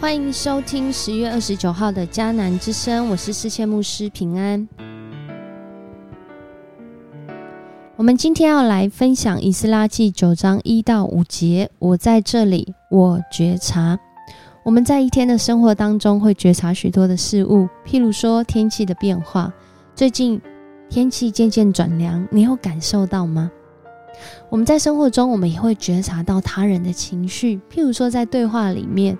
欢迎收听十月二十九号的迦南之声，我是世界牧师平安。我们今天要来分享以斯拉记九章一到五节。我在这里，我觉察。我们在一天的生活当中会觉察许多的事物，譬如说天气的变化。最近天气渐渐转凉，你有感受到吗？我们在生活中，我们也会觉察到他人的情绪，譬如说在对话里面。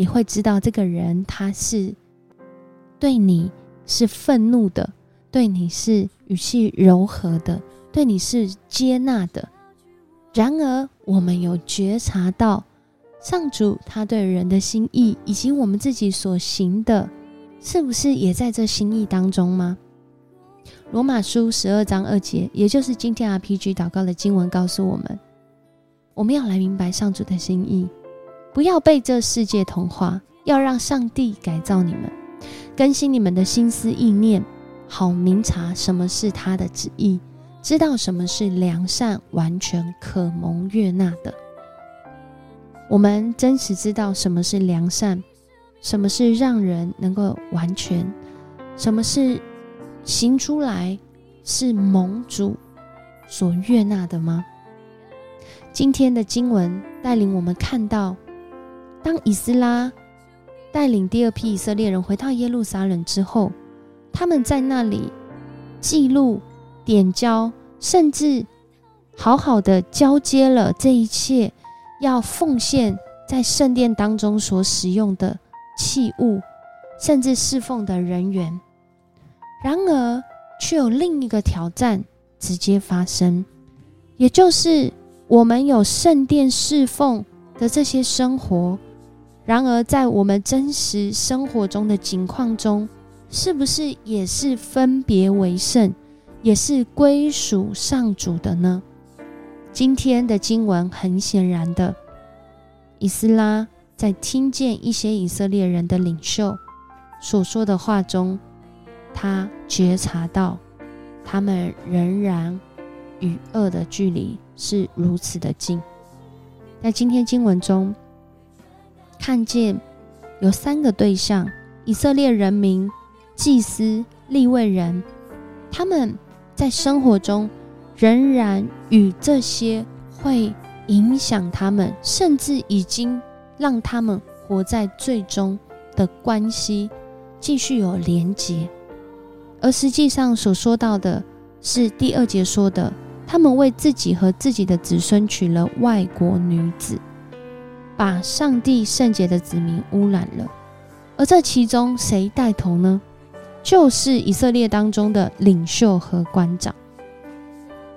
你会知道这个人他是对你是愤怒的，对你是语气柔和的，对你是接纳的。然而，我们有觉察到上主他对人的心意，以及我们自己所行的，是不是也在这心意当中吗？罗马书十二章二节，也就是今天 RPG 祷告的经文，告诉我们，我们要来明白上主的心意。不要被这世界同化，要让上帝改造你们，更新你们的心思意念，好明察什么是他的旨意，知道什么是良善、完全、可蒙悦纳的。我们真实知道什么是良善，什么是让人能够完全，什么是行出来是蒙主所悦纳的吗？今天的经文带领我们看到。当以斯拉带领第二批以色列人回到耶路撒冷之后，他们在那里记录、点交，甚至好好的交接了这一切要奉献在圣殿当中所使用的器物，甚至侍奉的人员。然而，却有另一个挑战直接发生，也就是我们有圣殿侍奉的这些生活。然而，在我们真实生活中的境况中，是不是也是分别为圣，也是归属上主的呢？今天的经文很显然的，以斯拉在听见一些以色列人的领袖所说的话中，他觉察到他们仍然与恶的距离是如此的近。在今天经文中。看见有三个对象：以色列人民、祭司、立位人，他们在生活中仍然与这些会影响他们，甚至已经让他们活在最终的关系继续有连结。而实际上所说到的是第二节说的，他们为自己和自己的子孙娶了外国女子。把上帝圣洁的子民污染了，而这其中谁带头呢？就是以色列当中的领袖和官长。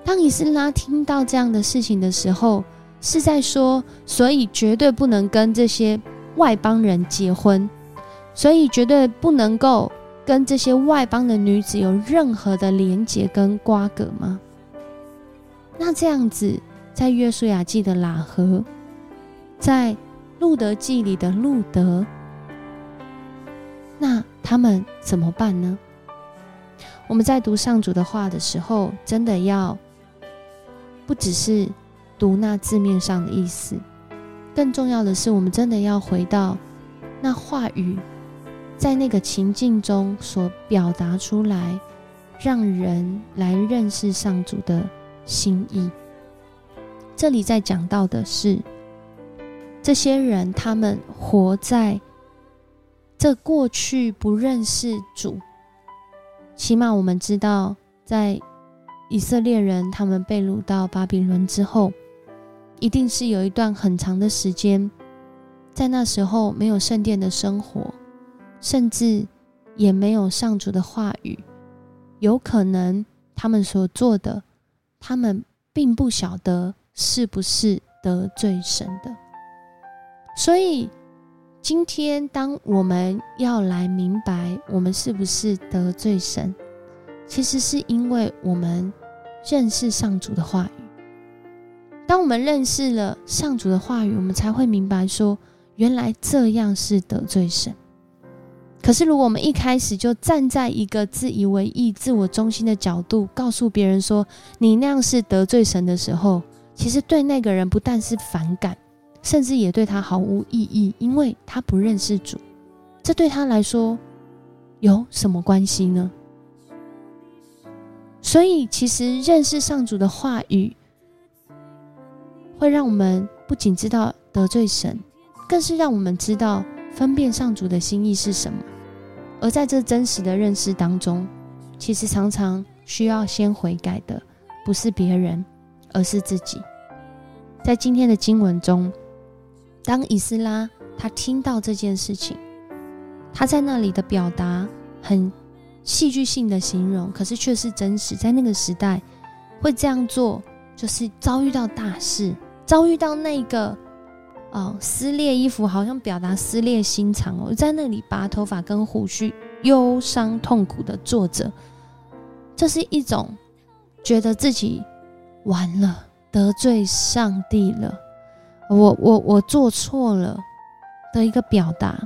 当以斯拉听到这样的事情的时候，是在说，所以绝对不能跟这些外邦人结婚，所以绝对不能够跟这些外邦的女子有任何的连结跟瓜葛吗？那这样子，在约书亚记的喇合。在路德记里的路德，那他们怎么办呢？我们在读上主的话的时候，真的要不只是读那字面上的意思，更重要的是，我们真的要回到那话语在那个情境中所表达出来，让人来认识上主的心意。这里在讲到的是。这些人，他们活在这过去不认识主。起码我们知道，在以色列人他们被掳到巴比伦之后，一定是有一段很长的时间，在那时候没有圣殿的生活，甚至也没有上主的话语。有可能他们所做的，他们并不晓得是不是得罪神的。所以，今天当我们要来明白我们是不是得罪神，其实是因为我们认识上主的话语。当我们认识了上主的话语，我们才会明白说，原来这样是得罪神。可是，如果我们一开始就站在一个自以为意、自我中心的角度，告诉别人说你那样是得罪神的时候，其实对那个人不但是反感。甚至也对他毫无意义，因为他不认识主。这对他来说有什么关系呢？所以，其实认识上主的话语，会让我们不仅知道得罪神，更是让我们知道分辨上主的心意是什么。而在这真实的认识当中，其实常常需要先悔改的，不是别人，而是自己。在今天的经文中，当以斯拉他听到这件事情，他在那里的表达很戏剧性的形容，可是却是真实。在那个时代，会这样做，就是遭遇到大事，遭遇到那个哦撕裂衣服，好像表达撕裂心肠哦，在那里拔头发跟胡须，忧伤痛苦的坐着，这是一种觉得自己完了，得罪上帝了，我我我做错了的一个表达。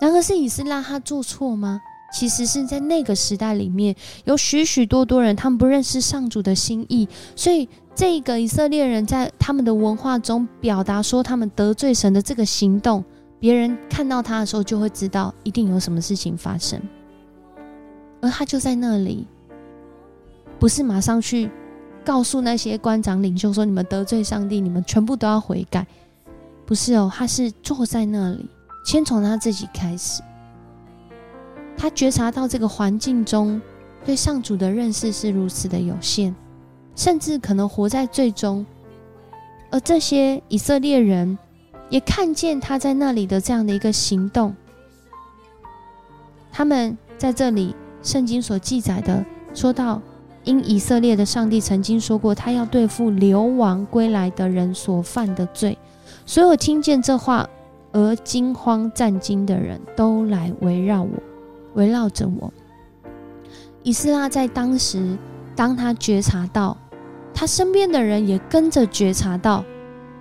然而，是以斯拉他做错吗？其实是在那个时代里面，有许许多多人，他们不认识上主的心意，所以这个以色列人在他们的文化中表达说他们得罪神的这个行动，别人看到他的时候就会知道一定有什么事情发生，而他就在那里，不是马上去告诉那些官长领袖说你们得罪上帝，你们全部都要悔改，不是哦，他是坐在那里。先从他自己开始，他觉察到这个环境中对上主的认识是如此的有限，甚至可能活在最终。而这些以色列人也看见他在那里的这样的一个行动。他们在这里圣经所记载的说到，因以色列的上帝曾经说过，他要对付流亡归来的人所犯的罪。所有听见这话。而惊慌战惊的人都来围绕我，围绕着我。以斯拉在当时，当他觉察到，他身边的人也跟着觉察到，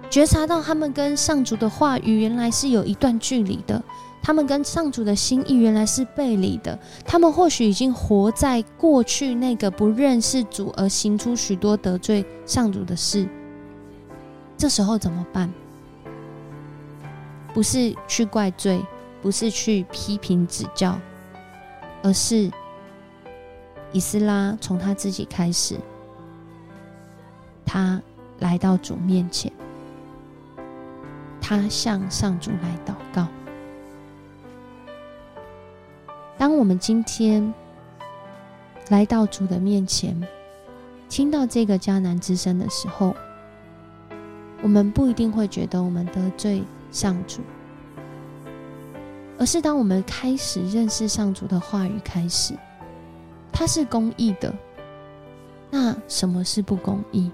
觉察到他们跟上主的话语原来是有一段距离的，他们跟上主的心意原来是背离的，他们或许已经活在过去那个不认识主而行出许多得罪上主的事。这时候怎么办？不是去怪罪，不是去批评指教，而是以斯拉从他自己开始，他来到主面前，他向上主来祷告。当我们今天来到主的面前，听到这个迦南之声的时候，我们不一定会觉得我们得罪。上主，而是当我们开始认识上主的话语，开始，他是公义的。那什么是不公义？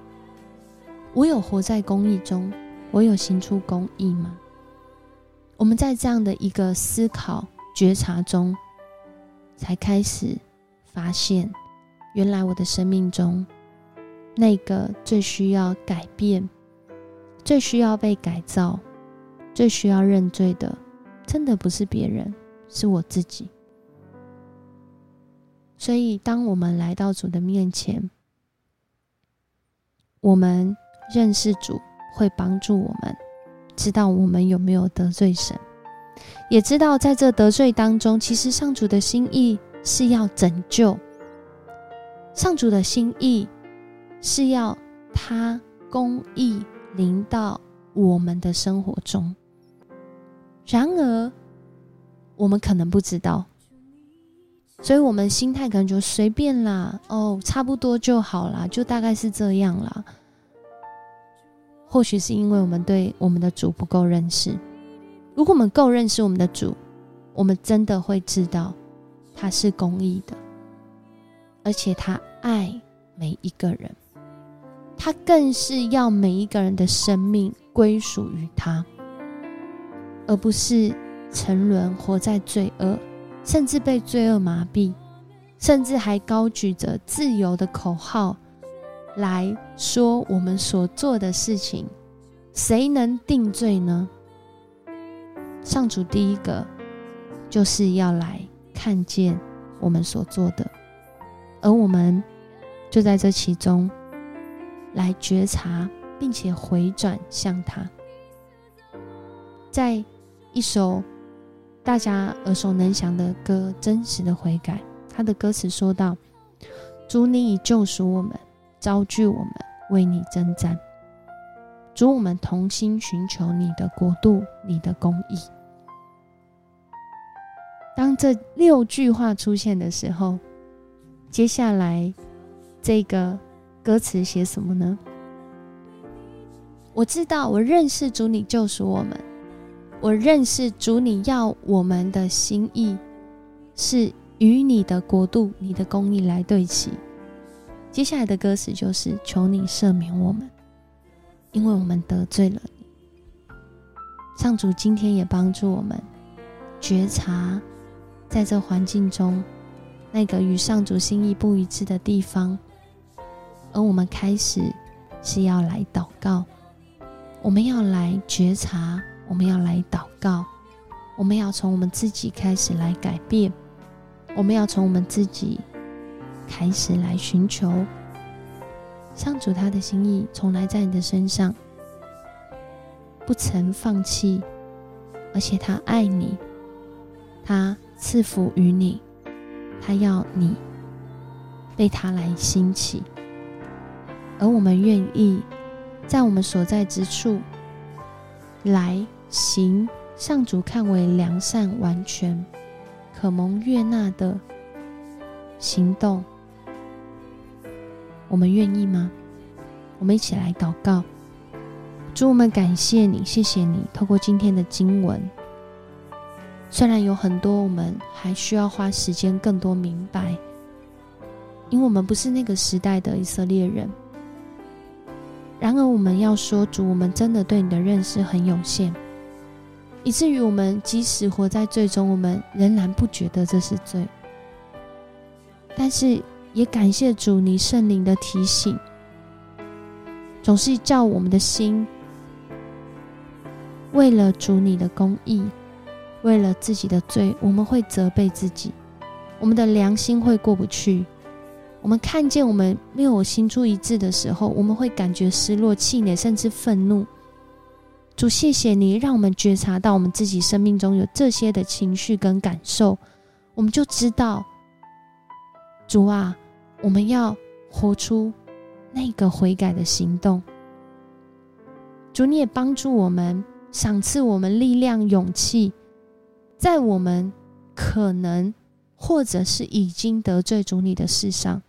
我有活在公义中，我有行出公义吗？我们在这样的一个思考觉察中，才开始发现，原来我的生命中，那个最需要改变、最需要被改造。最需要认罪的，真的不是别人，是我自己。所以，当我们来到主的面前，我们认识主，会帮助我们知道我们有没有得罪神，也知道在这得罪当中，其实上主的心意是要拯救，上主的心意是要他公义临到我们的生活中。然而，我们可能不知道，所以我们心态可能就随便啦，哦，差不多就好啦，就大概是这样啦。或许是因为我们对我们的主不够认识。如果我们够认识我们的主，我们真的会知道他是公义的，而且他爱每一个人，他更是要每一个人的生命归属于他。而不是沉沦活在罪恶，甚至被罪恶麻痹，甚至还高举着自由的口号来说我们所做的事情，谁能定罪呢？上主第一个就是要来看见我们所做的，而我们就在这其中来觉察，并且回转向他。在一首大家耳熟能详的歌《真实的悔改》，他的歌词说到：“主，你已救赎我们，招聚我们，为你征战。主，我们同心寻求你的国度，你的公义。”当这六句话出现的时候，接下来这个歌词写什么呢？我知道，我认识主，你救赎我们；我认识主，你要我们的心意是与你的国度、你的公义来对齐。接下来的歌词就是求你赦免我们，因为我们得罪了你。上主今天也帮助我们觉察，在这环境中那个与上主心意不一致的地方，而我们开始是要来祷告。我们要来觉察，我们要来祷告，我们要从我们自己开始来改变，我们要从我们自己开始来寻求上主他的心意，从来在你的身上不曾放弃，而且他爱你，他赐福于你，他要你被他来兴起，而我们愿意。在我们所在之处，来行上主看为良善、完全、可蒙悦纳的行动，我们愿意吗？我们一起来祷告，主，我们感谢你，谢谢你，透过今天的经文，虽然有很多我们还需要花时间更多明白，因为我们不是那个时代的以色列人。然而，我们要说，主，我们真的对你的认识很有限，以至于我们即使活在罪中，我们仍然不觉得这是罪。但是，也感谢主，你圣灵的提醒，总是叫我们的心，为了主你的公义，为了自己的罪，我们会责备自己，我们的良心会过不去。我们看见我们没有心出一致的时候，我们会感觉失落、气馁，甚至愤怒。主，谢谢你让我们觉察到我们自己生命中有这些的情绪跟感受，我们就知道，主啊，我们要活出那个悔改的行动。主，你也帮助我们，赏赐我们力量、勇气，在我们可能或者是已经得罪主你的事上。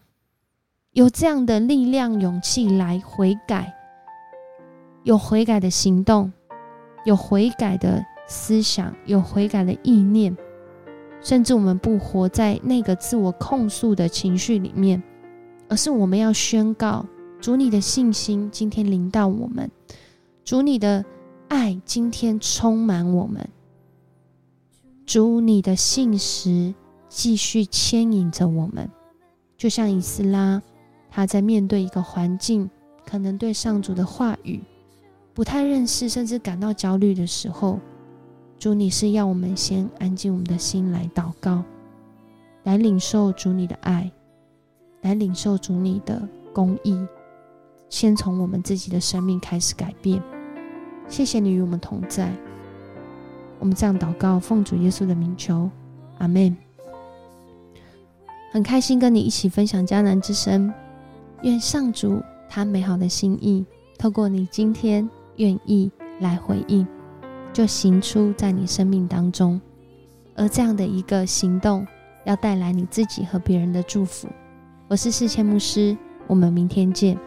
有这样的力量、勇气来悔改，有悔改的行动，有悔改的思想，有悔改的意念，甚至我们不活在那个自我控诉的情绪里面，而是我们要宣告主你的信心今天临到我们，主你的爱今天充满我们，主你的信实继续牵引着我们，就像以斯拉。他在面对一个环境，可能对上主的话语不太认识，甚至感到焦虑的时候，主你是要我们先安静我们的心来祷告，来领受主你的爱，来领受主你的公义，先从我们自己的生命开始改变。谢谢你与我们同在，我们这样祷告，奉主耶稣的名求，阿门。很开心跟你一起分享迦南之声。愿上主他美好的心意，透过你今天愿意来回应，就行出在你生命当中。而这样的一个行动，要带来你自己和别人的祝福。我是世谦牧师，我们明天见。